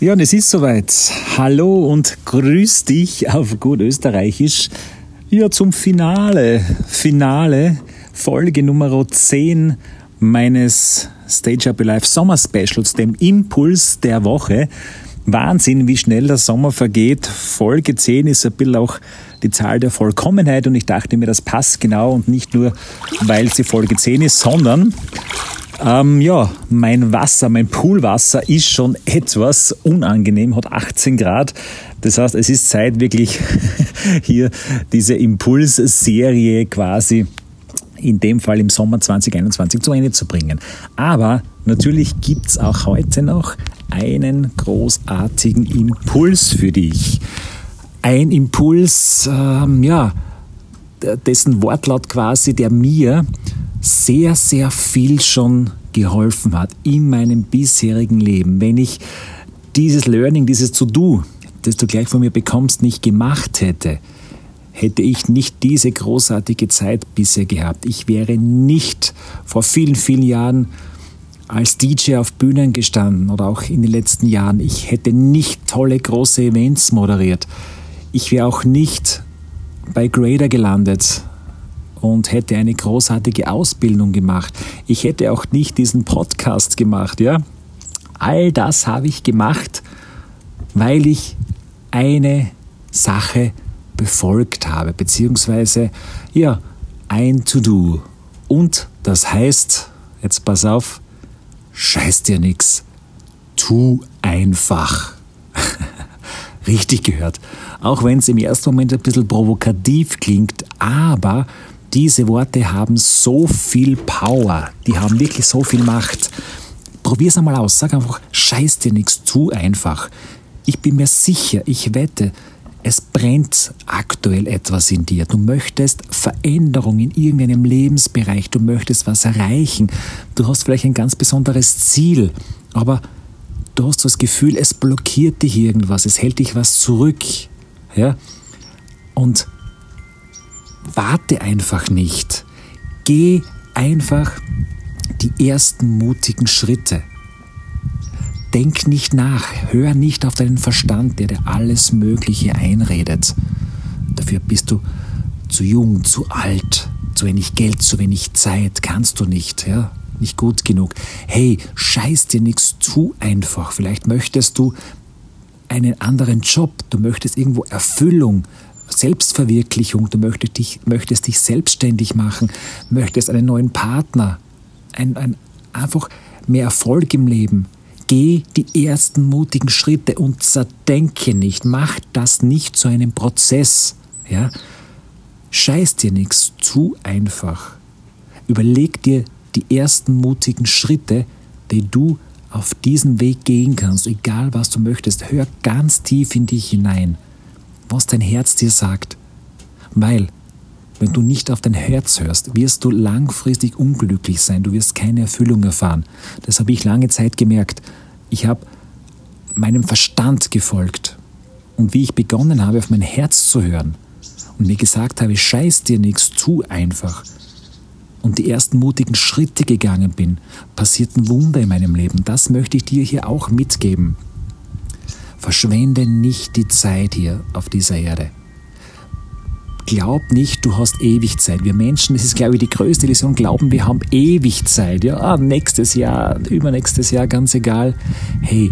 Ja, und es ist soweit. Hallo und grüß dich auf gut österreichisch. Ja, zum Finale. Finale, Folge Nummer 10 meines Stage Up Live Sommer Specials, dem Impuls der Woche. Wahnsinn, wie schnell der Sommer vergeht. Folge 10 ist ein bisschen auch die Zahl der Vollkommenheit und ich dachte mir, das passt genau und nicht nur, weil sie Folge 10 ist, sondern ähm, ja, mein Wasser, mein Poolwasser ist schon etwas unangenehm, hat 18 Grad. Das heißt, es ist Zeit, wirklich hier diese Impulsserie quasi in dem Fall im Sommer 2021 zu Ende zu bringen. Aber natürlich gibt es auch heute noch einen großartigen Impuls für dich. Ein Impuls, ähm, ja, dessen Wortlaut quasi, der mir sehr, sehr viel schon geholfen hat in meinem bisherigen Leben. Wenn ich dieses Learning, dieses To-Do, das du gleich von mir bekommst, nicht gemacht hätte, hätte ich nicht diese großartige Zeit bisher gehabt. Ich wäre nicht vor vielen, vielen Jahren als DJ auf Bühnen gestanden oder auch in den letzten Jahren. Ich hätte nicht tolle große Events moderiert. Ich wäre auch nicht bei Grader gelandet und hätte eine großartige Ausbildung gemacht. Ich hätte auch nicht diesen Podcast gemacht, ja. All das habe ich gemacht, weil ich eine Sache befolgt habe, beziehungsweise ja, ein To-Do. Und das heißt, jetzt pass auf, scheiß dir nix, tu einfach. Richtig gehört. Auch wenn es im ersten Moment ein bisschen provokativ klingt, aber diese Worte haben so viel Power, die haben wirklich so viel Macht. Probier's einmal aus, sag einfach, scheiß dir nichts, zu einfach. Ich bin mir sicher, ich wette, es brennt aktuell etwas in dir. Du möchtest Veränderung in irgendeinem Lebensbereich, du möchtest was erreichen. Du hast vielleicht ein ganz besonderes Ziel, aber du hast das Gefühl, es blockiert dich irgendwas, es hält dich was zurück. Ja? Und warte einfach nicht. Geh einfach die ersten mutigen Schritte. Denk nicht nach, hör nicht auf deinen Verstand, der dir alles Mögliche einredet. Dafür bist du zu jung, zu alt, zu wenig Geld, zu wenig Zeit, kannst du nicht, ja? Nicht gut genug. Hey, scheiß dir nichts zu einfach. Vielleicht möchtest du einen anderen Job, du möchtest irgendwo Erfüllung, Selbstverwirklichung, du möchtest dich, möchtest dich selbstständig machen, möchtest einen neuen Partner, ein, ein, einfach mehr Erfolg im Leben. Geh die ersten mutigen Schritte und zerdenke nicht, mach das nicht zu einem Prozess. Ja? Scheiß dir nichts, zu einfach. Überleg dir die ersten mutigen Schritte, die du auf diesem Weg gehen kannst, egal was du möchtest. Hör ganz tief in dich hinein was dein Herz dir sagt. Weil, wenn du nicht auf dein Herz hörst, wirst du langfristig unglücklich sein, du wirst keine Erfüllung erfahren. Das habe ich lange Zeit gemerkt. Ich habe meinem Verstand gefolgt. Und wie ich begonnen habe, auf mein Herz zu hören und mir gesagt habe, scheiß dir nichts, zu einfach, und die ersten mutigen Schritte gegangen bin, passierten Wunder in meinem Leben. Das möchte ich dir hier auch mitgeben. Verschwende nicht die Zeit hier auf dieser Erde. Glaub nicht, du hast ewig Zeit. Wir Menschen, das ist glaube ich die größte Illusion, glauben, wir haben ewig Zeit. Ja, ah, nächstes Jahr, übernächstes Jahr, ganz egal. Hey,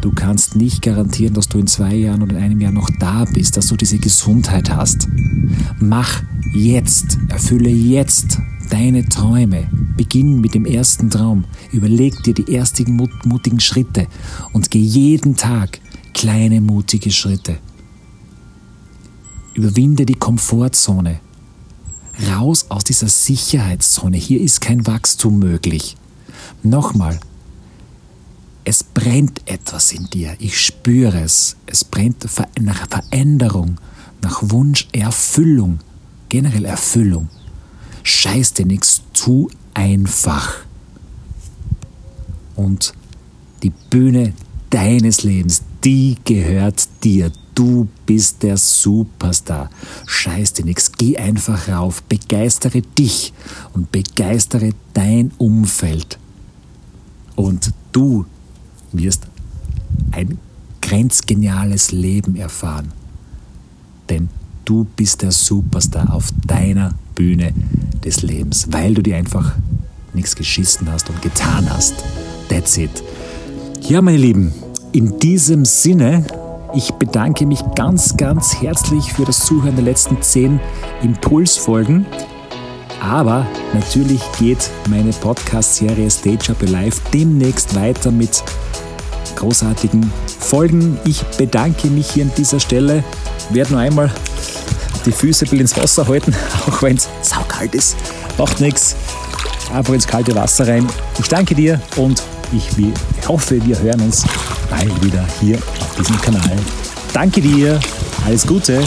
du kannst nicht garantieren, dass du in zwei Jahren oder in einem Jahr noch da bist, dass du diese Gesundheit hast. Mach jetzt, erfülle jetzt deine Träume. Beginn mit dem ersten Traum. Überleg dir die ersten mutigen Schritte und geh jeden Tag kleine mutige Schritte. Überwinde die Komfortzone. Raus aus dieser Sicherheitszone. Hier ist kein Wachstum möglich. Nochmal. Es brennt etwas in dir. Ich spüre es. Es brennt nach Veränderung, nach Wunsch, Erfüllung. Generell Erfüllung. Scheiß dir nichts zu einfach. Und die Bühne deines Lebens, die gehört dir. Du bist der Superstar. Scheiß dir nichts. Geh einfach rauf. Begeistere dich und begeistere dein Umfeld. Und du wirst ein grenzgeniales Leben erfahren. Denn du bist der Superstar auf deiner Bühne des Lebens, weil du dir einfach nichts geschissen hast und getan hast. That's it. Ja, meine Lieben, in diesem Sinne, ich bedanke mich ganz, ganz herzlich für das Zuhören der letzten zehn Impulsfolgen. Aber natürlich geht meine Podcast-Serie Stage Up Alive demnächst weiter mit großartigen Folgen. Ich bedanke mich hier an dieser Stelle. Werde nur einmal die Füße ein ins Wasser halten, auch wenn es saukalt ist. Macht nichts. Einfach ins kalte Wasser rein. Ich danke dir und ich hoffe, wir hören uns bald wieder hier auf diesem Kanal. Danke dir. Alles Gute.